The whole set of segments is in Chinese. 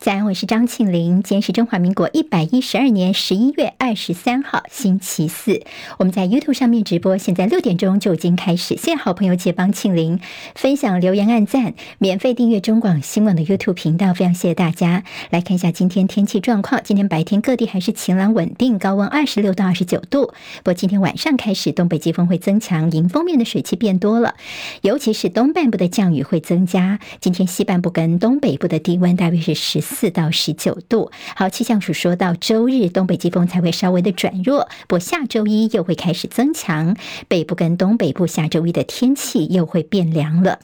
在安，我是张庆玲。今天是中华民国一百一十二年十一月二十三号，星期四。我们在 YouTube 上面直播，现在六点钟就已经开始。谢谢好朋友借帮庆玲分享、留言、按赞，免费订阅中广新闻的 YouTube 频道，非常谢谢大家。来看一下今天天气状况，今天白天各地还是晴朗稳定，高温二十六到二十九度。不过今天晚上开始，东北季风会增强，迎风面的水汽变多了，尤其是东半部的降雨会增加。今天西半部跟东北部的低温大约是十四到十九度。好，气象署说到周日东北季风才会稍微的转弱，不过下周一又会开始增强，北部跟东北部下周一的天气又会变凉了。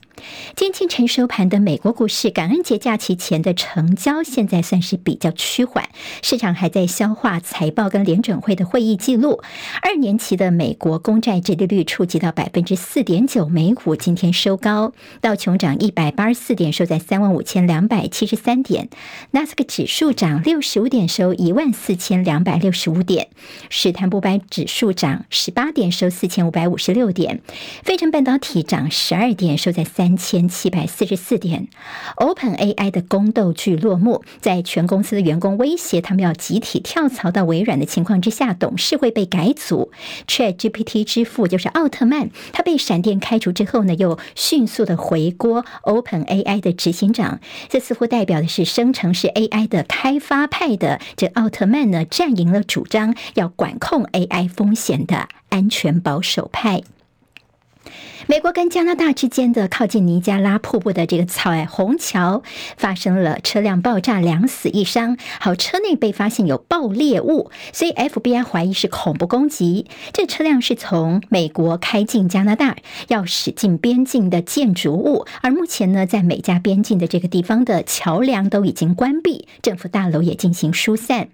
今天清晨收盘的美国股市，感恩节假期前的成交现在算是比较趋缓，市场还在消化财报跟联准会的会议记录。二年期的美国公债殖利率触及到百分之四点九，美股今天收高，道琼涨一百八十四点，收在三万五千两百七十三点，纳斯克指数涨六十五点，收一万四千两百六十五点，史坦普百指数涨十八点，收四千五百五十六点，费城半导体涨十二点，收在三。三千七百四十四点，OpenAI 的宫斗剧落幕，在全公司的员工威胁他们要集体跳槽到微软的情况之下，董事会被改组。ChatGPT 之父就是奥特曼，他被闪电开除之后呢，又迅速的回锅 OpenAI 的执行长。这似乎代表的是生成式 AI 的开发派的这奥特曼呢，占赢了主张要管控 AI 风险的安全保守派。美国跟加拿大之间的靠近尼加拉瀑布的这个彩虹桥发生了车辆爆炸，两死一伤。好，车内被发现有爆裂物，所以 FBI 怀疑是恐怖攻击。这车辆是从美国开进加拿大，要驶进边境的建筑物。而目前呢，在美加边境的这个地方的桥梁都已经关闭，政府大楼也进行疏散。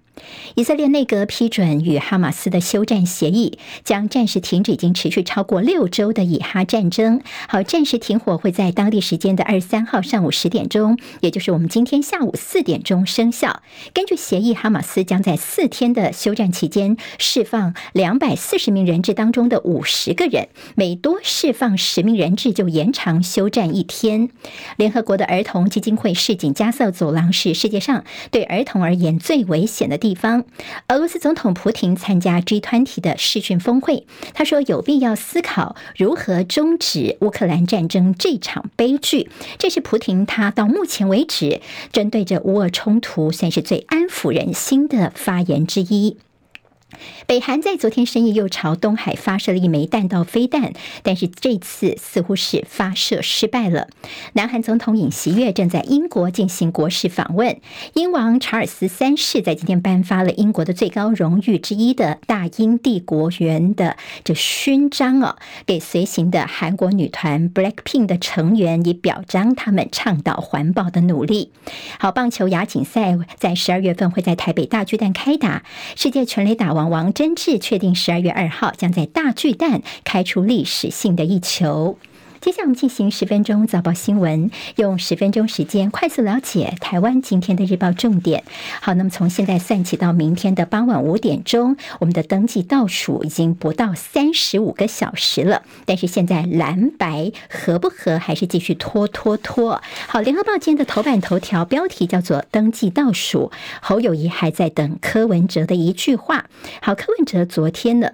以色列内阁批准与哈马斯的休战协议，将暂时停止已经持续超过六周的以哈战争。好，暂时停火会在当地时间的二十三号上午十点钟，也就是我们今天下午四点钟生效。根据协议，哈马斯将在四天的休战期间释放两百四十名人质当中的五十个人，每多释放十名人质就延长休战一天。联合国的儿童基金会市井，加色走廊是世界上对儿童而言最危险的地方，俄罗斯总统普廷参加 G 团体的视讯峰会，他说有必要思考如何终止乌克兰战争这场悲剧。这是普廷他到目前为止针对着乌俄冲突算是最安抚人心的发言之一。北韩在昨天深夜又朝东海发射了一枚弹道飞弹，但是这次似乎是发射失败了。南韩总统尹锡悦正在英国进行国事访问，英王查尔斯三世在今天颁发了英国的最高荣誉之一的大英帝国元的这勋章哦，给随行的韩国女团 BLACKPINK 的成员，以表彰他们倡导环保的努力。好，棒球亚锦赛在十二月份会在台北大巨蛋开打，世界全垒打王。王贞治确定十二月二号将在大巨蛋开出历史性的一球。接下来我们进行十分钟早报新闻，用十分钟时间快速了解台湾今天的日报重点。好，那么从现在算起到明天的傍晚五点钟，我们的登记倒数已经不到三十五个小时了。但是现在蓝白合不合，还是继续拖拖拖。好，联合报今天的头版头条标题叫做“登记倒数”，侯友谊还在等柯文哲的一句话。好，柯文哲昨天呢，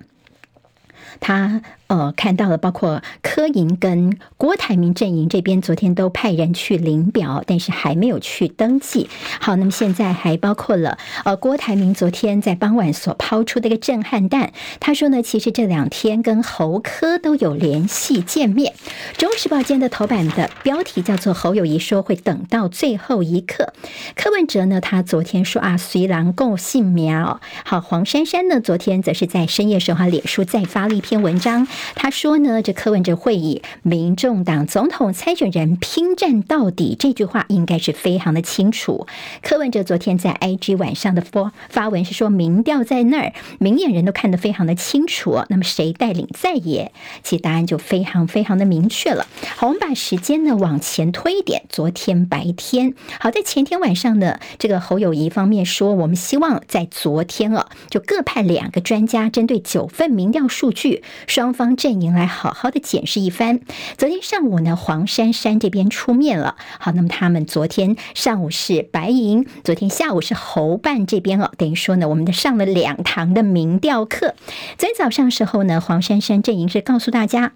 他。呃，看到了，包括柯营跟郭台铭阵营这边，昨天都派人去领表，但是还没有去登记。好，那么现在还包括了，呃，郭台铭昨天在傍晚所抛出的一个震撼弹，他说呢，其实这两天跟侯科都有联系见面。中时报今天的头版的标题叫做侯友谊说会等到最后一刻，柯文哲呢，他昨天说啊，随郎够性苗。好，黄珊珊呢，昨天则是在深夜时候，他脸书再发了一篇文章。他说呢，这柯文哲会议民众党总统参选人拼战到底这句话应该是非常的清楚。柯文哲昨天在 IG 晚上的发发文是说，民调在那儿，明眼人都看得非常的清楚。那么谁带领在野？其实答案就非常非常的明确了。好，我们把时间呢往前推一点。昨天白天，好，在前天晚上呢，这个侯友谊方面说，我们希望在昨天啊，就各派两个专家针对九份民调数据，双方。阵营来好好的检视一番。昨天上午呢，黄珊珊这边出面了。好，那么他们昨天上午是白银，昨天下午是侯办这边哦，等于说呢，我们的上了两堂的民调课。昨天早上时候呢，黄珊珊阵营是告诉大家。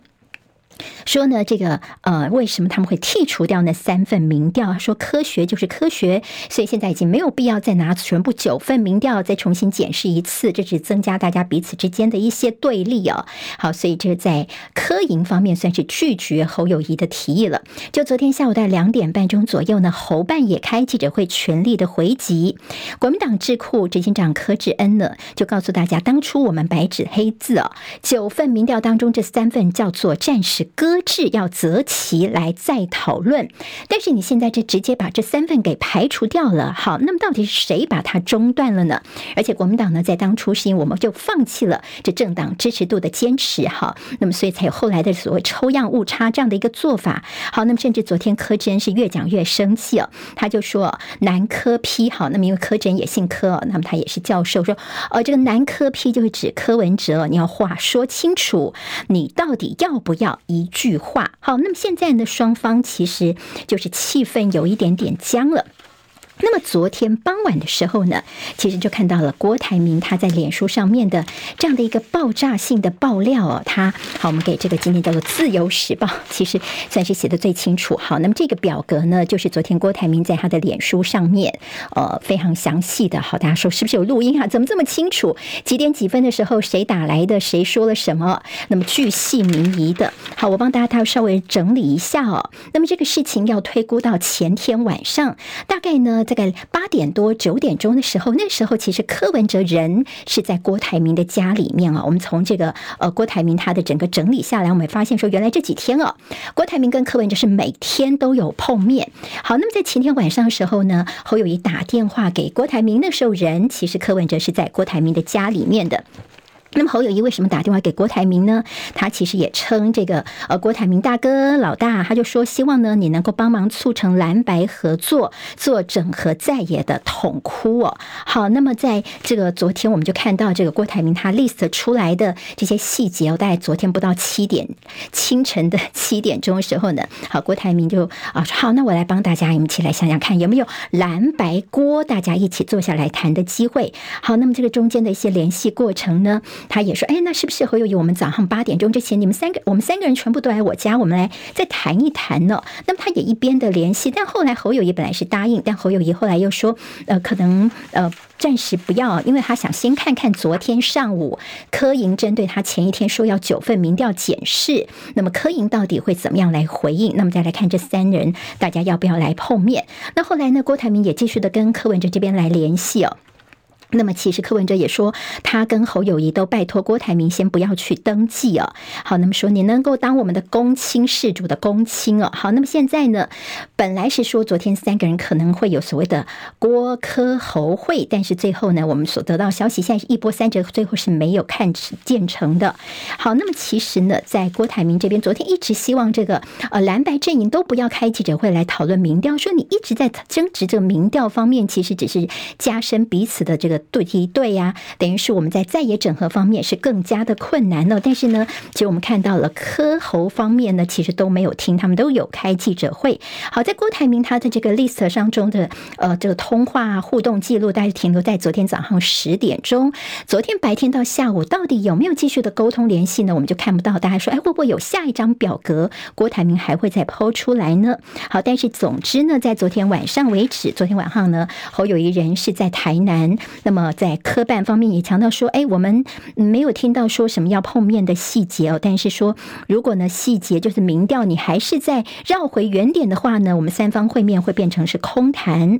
说呢，这个呃，为什么他们会剔除掉那三份民调？说科学就是科学，所以现在已经没有必要再拿全部九份民调再重新检视一次，这只增加大家彼此之间的一些对立哦。好，所以这在科营方面算是拒绝侯友谊的提议了。就昨天下午在两点半钟左右呢，侯办也开记者会，全力的回击。国民党智库执行长柯志恩呢，就告诉大家，当初我们白纸黑字哦，九份民调当中这三份叫做暂时搁。置要择期来再讨论，但是你现在就直接把这三份给排除掉了。好，那么到底是谁把它中断了呢？而且国民党呢，在当初是因为我们就放弃了这政党支持度的坚持，哈，那么所以才有后来的所谓抽样误差这样的一个做法。好，那么甚至昨天柯志恩是越讲越生气哦，他就说南柯批好，那么因为柯志恩也姓柯，那么他也是教授，说呃这个南柯批就是指柯文哲，你要话说清楚，你到底要不要一句。话好，那么现在呢，双方其实就是气氛有一点点僵了。那么昨天傍晚的时候呢，其实就看到了郭台铭他在脸书上面的这样的一个爆炸性的爆料哦。他好，我们给这个今天叫做《自由时报》，其实算是写的最清楚。好，那么这个表格呢，就是昨天郭台铭在他的脸书上面，呃，非常详细的。好，大家说是不是有录音啊？怎么这么清楚？几点几分的时候谁打来的？谁说了什么？那么巨细靡遗的。好，我帮大家他稍微整理一下哦。那么这个事情要推估到前天晚上，大概呢。大概八点多九点钟的时候，那时候其实柯文哲人是在郭台铭的家里面啊。我们从这个呃郭台铭他的整个整理下来，我们发现说，原来这几天哦，郭台铭跟柯文哲是每天都有碰面。好，那么在前天晚上的时候呢，侯友谊打电话给郭台铭，那时候人其实柯文哲是在郭台铭的家里面的。那么侯友谊为什么打电话给郭台铭呢？他其实也称这个呃郭台铭大哥老大，他就说希望呢你能够帮忙促成蓝白合作，做整合在野的统哭哦。好，那么在这个昨天我们就看到这个郭台铭他 list 出来的这些细节哦，大概昨天不到七点清晨的 七点钟的时候呢，好，郭台铭就啊说好，那我来帮大家一起来想想看有没有蓝白郭大家一起坐下来谈的机会。好，那么这个中间的一些联系过程呢？他也说：“哎，那是不是侯友宜？我们早上八点钟之前，你们三个，我们三个人全部都来我家，我们来再谈一谈呢？”那么他也一边的联系，但后来侯友宜本来是答应，但侯友宜后来又说：“呃，可能呃暂时不要，因为他想先看看昨天上午柯莹针对他前一天说要九份民调检视，那么柯莹到底会怎么样来回应？那么再来看这三人，大家要不要来碰面？那后来呢？郭台铭也继续的跟柯文哲这边来联系哦。”那么其实柯文哲也说，他跟侯友谊都拜托郭台铭先不要去登记哦。好，那么说你能够当我们的公卿事主的公卿哦。好，那么现在呢，本来是说昨天三个人可能会有所谓的郭柯侯会，但是最后呢，我们所得到消息，现在是一波三折，最后是没有看建成的。好，那么其实呢，在郭台铭这边，昨天一直希望这个呃蓝白阵营都不要开记者会来讨论民调，说你一直在争执这个民调方面，其实只是加深彼此的这个。对一对呀，等于是我们在在野整合方面是更加的困难了。但是呢，其实我们看到了柯侯方面呢，其实都没有听，他们都有开记者会。好，在郭台铭他的这个 list 上中的呃这个通话互动记录，大概停留在昨天早上十点钟。昨天白天到下午，到底有没有继续的沟通联系呢？我们就看不到。大家说，哎，会不会有下一张表格？郭台铭还会再抛出来呢？好，但是总之呢，在昨天晚上为止，昨天晚上呢，侯友谊人是在台南，那。那么在科办方面也强调说，哎，我们没有听到说什么要碰面的细节哦。但是说，如果呢细节就是民调，你还是在绕回原点的话呢，我们三方会面会变成是空谈。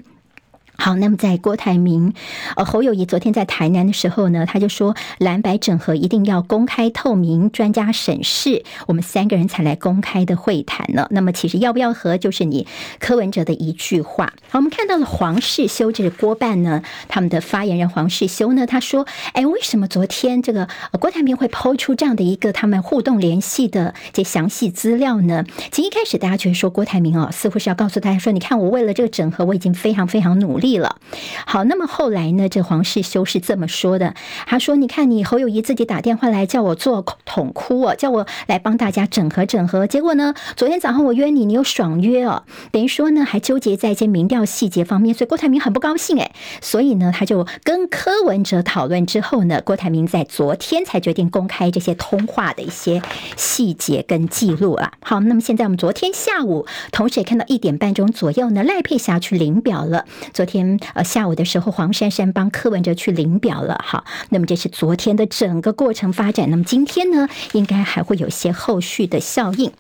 好，那么在郭台铭，呃，侯友谊昨天在台南的时候呢，他就说蓝白整合一定要公开透明，专家审视，我们三个人才来公开的会谈呢。那么其实要不要合，就是你柯文哲的一句话。好，我们看到了黄世修，这是郭办呢，他们的发言人黄世修呢，他说，哎，为什么昨天这个郭台铭会抛出这样的一个他们互动联系的这详细资料呢？其实一开始大家觉得说郭台铭哦，似乎是要告诉大家说，你看我为了这个整合，我已经非常非常努力。了。好，那么后来呢，这黄世修是这么说的，他说：“你看，你侯友谊自己打电话来叫我做统哭哦，叫我来帮大家整合整合。结果呢，昨天早上我约你，你又爽约哦，等于说呢，还纠结在一些民调细节方面，所以郭台铭很不高兴诶，所以呢，他就跟柯文哲讨论之后呢，郭台铭在昨天才决定公开这些通话的一些细节跟记录啊。好，那么现在我们昨天下午，同时也看到一点半钟左右呢，赖佩霞去领表了。昨天天呃下午的时候，黄珊珊帮柯文哲去领表了。哈，那么这是昨天的整个过程发展。那么今天呢，应该还会有些后续的效应。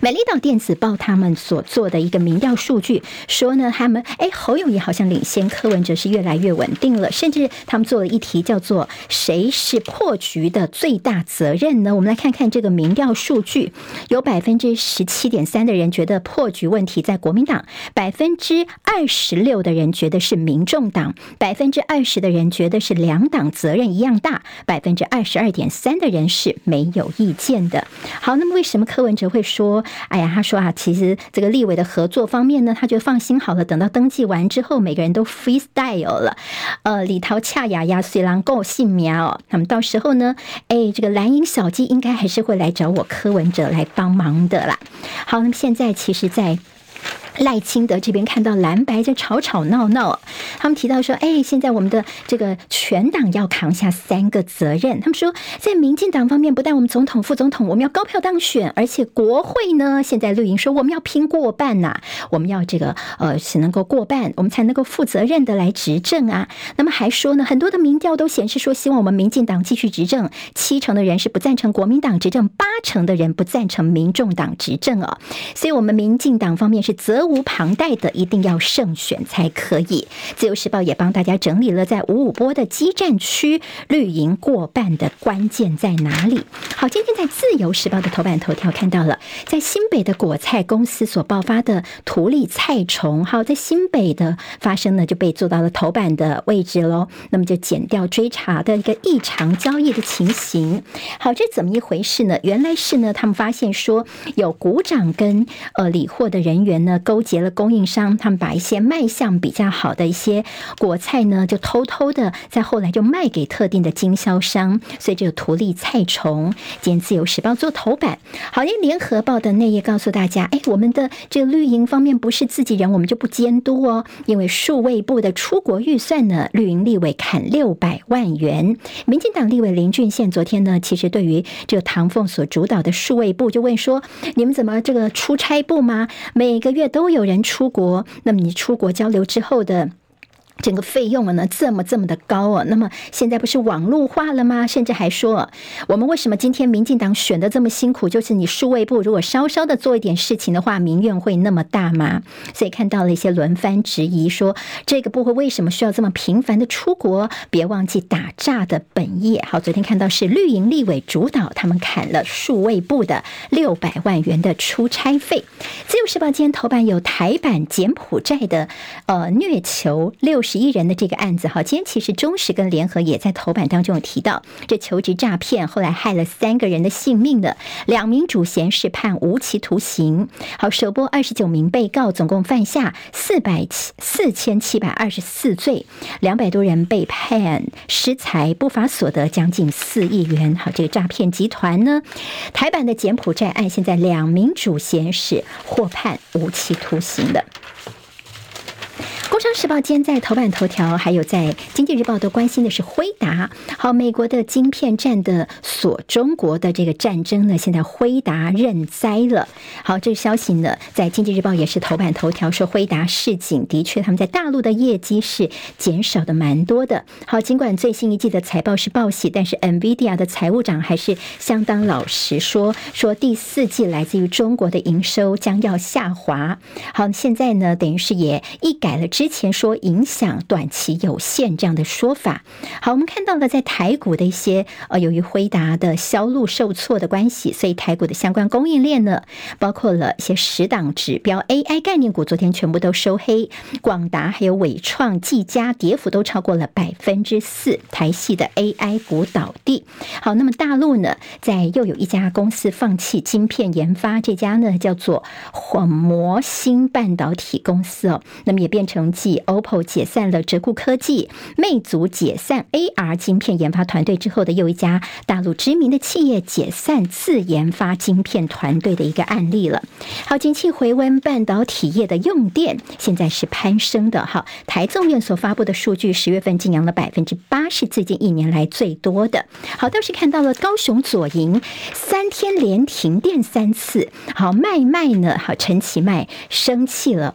美丽岛电子报他们所做的一个民调数据说呢，他们哎侯友宜好像领先柯文哲是越来越稳定了，甚至他们做了一题叫做“谁是破局的最大责任呢？”我们来看看这个民调数据，有百分之十七点三的人觉得破局问题在国民党，百分之二十六的人觉得是民众党，百分之二十的人觉得是两党责任一样大，百分之二十二点三的人是没有意见的。好，那么为什么柯文哲会说？说，哎呀，他说啊，其实这个立委的合作方面呢，他就放心好了，等到登记完之后，每个人都 freestyle 了。呃，李桃恰雅雅虽然够姓苗，那么到时候呢，哎，这个蓝营小鸡应该还是会来找我柯文哲来帮忙的啦。好，那么现在其实，在。赖清德这边看到蓝白在吵吵闹闹，他们提到说：“哎，现在我们的这个全党要扛下三个责任。”他们说，在民进党方面，不但我们总统、副总统我们要高票当选，而且国会呢，现在绿营说我们要拼过半呐、我们要这个呃是能够过半，我们才能够负责任的来执政啊。那么还说呢，很多的民调都显示说，希望我们民进党继续执政，七成的人是不赞成国民党执政，八成的人不赞成民众党执政啊。所以，我们民进党方面是责。无旁贷的，一定要胜选才可以。自由时报也帮大家整理了在五五波的激战区，绿营过半的关键在哪里？好，今天在自由时报的头版头条看到了，在新北的果菜公司所爆发的图利菜虫，好，在新北的发生呢，就被做到了头版的位置喽。那么就检调追查的一个异常交易的情形。好，这怎么一回事呢？原来但是呢，他们发现说有股长跟呃理货的人员呢。勾结了供应商，他们把一些卖相比较好的一些果菜呢，就偷偷的在后来就卖给特定的经销商，所以这个图利菜虫，今天自由时报做头版。好，连联合报的内页告诉大家，哎，我们的这个绿营方面不是自己人，我们就不监督哦，因为数位部的出国预算呢，绿营立委砍六百万元。民进党立委林俊宪昨天呢，其实对于这个唐凤所主主导的数位部，就问说，你们怎么这个出差部吗？每个月都有人出国，那么你出国交流之后的。整个费用呢，这么这么的高啊！那么现在不是网络化了吗？甚至还说，我们为什么今天民进党选的这么辛苦？就是你数位部如果稍稍的做一点事情的话，民怨会那么大吗？所以看到了一些轮番质疑，说这个部会为什么需要这么频繁的出国？别忘记打诈的本业。好，昨天看到是绿营立委主导，他们砍了数位部的六百万元的出差费。自由时报今天头版有台版柬埔寨的呃虐囚六十。一人的这个案子，哈，今天其实中时跟联合也在头版当中有提到，这求职诈骗后来害了三个人的性命的，两名主嫌是判无期徒刑。好，首播二十九名被告，总共犯下四百七四千七百二十四罪，两百多人被判失财不法所得将近四亿元。好，这个诈骗集团呢，台版的柬埔寨案，现在两名主嫌是获判无期徒刑的。工商时报今天在头版头条，还有在经济日报都关心的是辉达。好，美国的晶片战的锁中国的这个战争呢，现在辉达认栽了。好，这个消息呢，在经济日报也是头版头条，说辉达市井，的确他们在大陆的业绩是减少的蛮多的。好，尽管最新一季的财报是报喜，但是 NVIDIA 的财务长还是相当老实说，说第四季来自于中国的营收将要下滑。好，现在呢，等于是也一改了之。前说影响短期有限这样的说法，好，我们看到了在台股的一些呃，由于辉达的销路受挫的关系，所以台股的相关供应链呢，包括了一些十档指标 AI 概念股，昨天全部都收黑，广达还有纬创、技嘉跌幅都超过了百分之四，台系的 AI 股倒地。好，那么大陆呢，在又有一家公司放弃晶片研发，这家呢叫做混魔芯半导体公司哦，那么也变成。技，OPPO 解散了折固科技，魅族解散 AR 晶片研发团队之后的又一家大陆知名的企业解散自研发晶片团队的一个案例了。好，景气回温，半导体业的用电现在是攀升的。哈，台综院所发布的数据，十月份劲扬了百分之八，是最近一年来最多的。好，倒是看到了高雄左营三天连停电三次。好，卖卖呢？好，陈其迈生气了。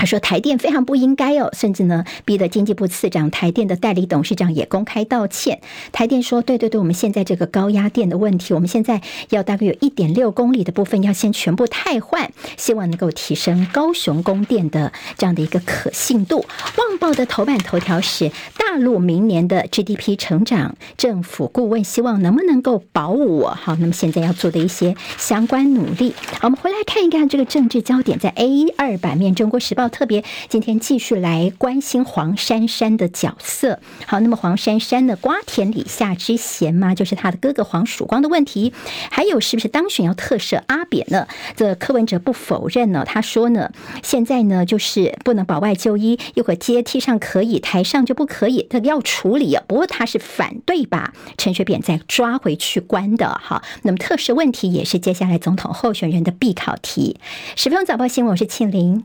他说：“台电非常不应该哦，甚至呢，逼得经济部次长、台电的代理董事长也公开道歉。台电说：‘对对对，我们现在这个高压电的问题，我们现在要大概有一点六公里的部分要先全部汰换，希望能够提升高雄供电的这样的一个可信度。’旺报的头版头条是大陆明年的 GDP 成长，政府顾问希望能不能够保我？好，那么现在要做的一些相关努力。我们回来看一看这个政治焦点，在 A 二版面，《中国时报》。”特别今天继续来关心黄珊珊的角色。好，那么黄珊珊的？瓜田李下之嫌吗？就是他的哥哥黄曙光的问题。还有是不是当选要特赦阿扁呢？这柯文哲不否认呢。他说呢，现在呢就是不能保外就医，一会儿阶梯上可以，台上就不可以，他要处理。不过他是反对把陈水扁再抓回去关的。好，那么特赦问题也是接下来总统候选人的必考题。十分钟早报新闻，我是庆玲。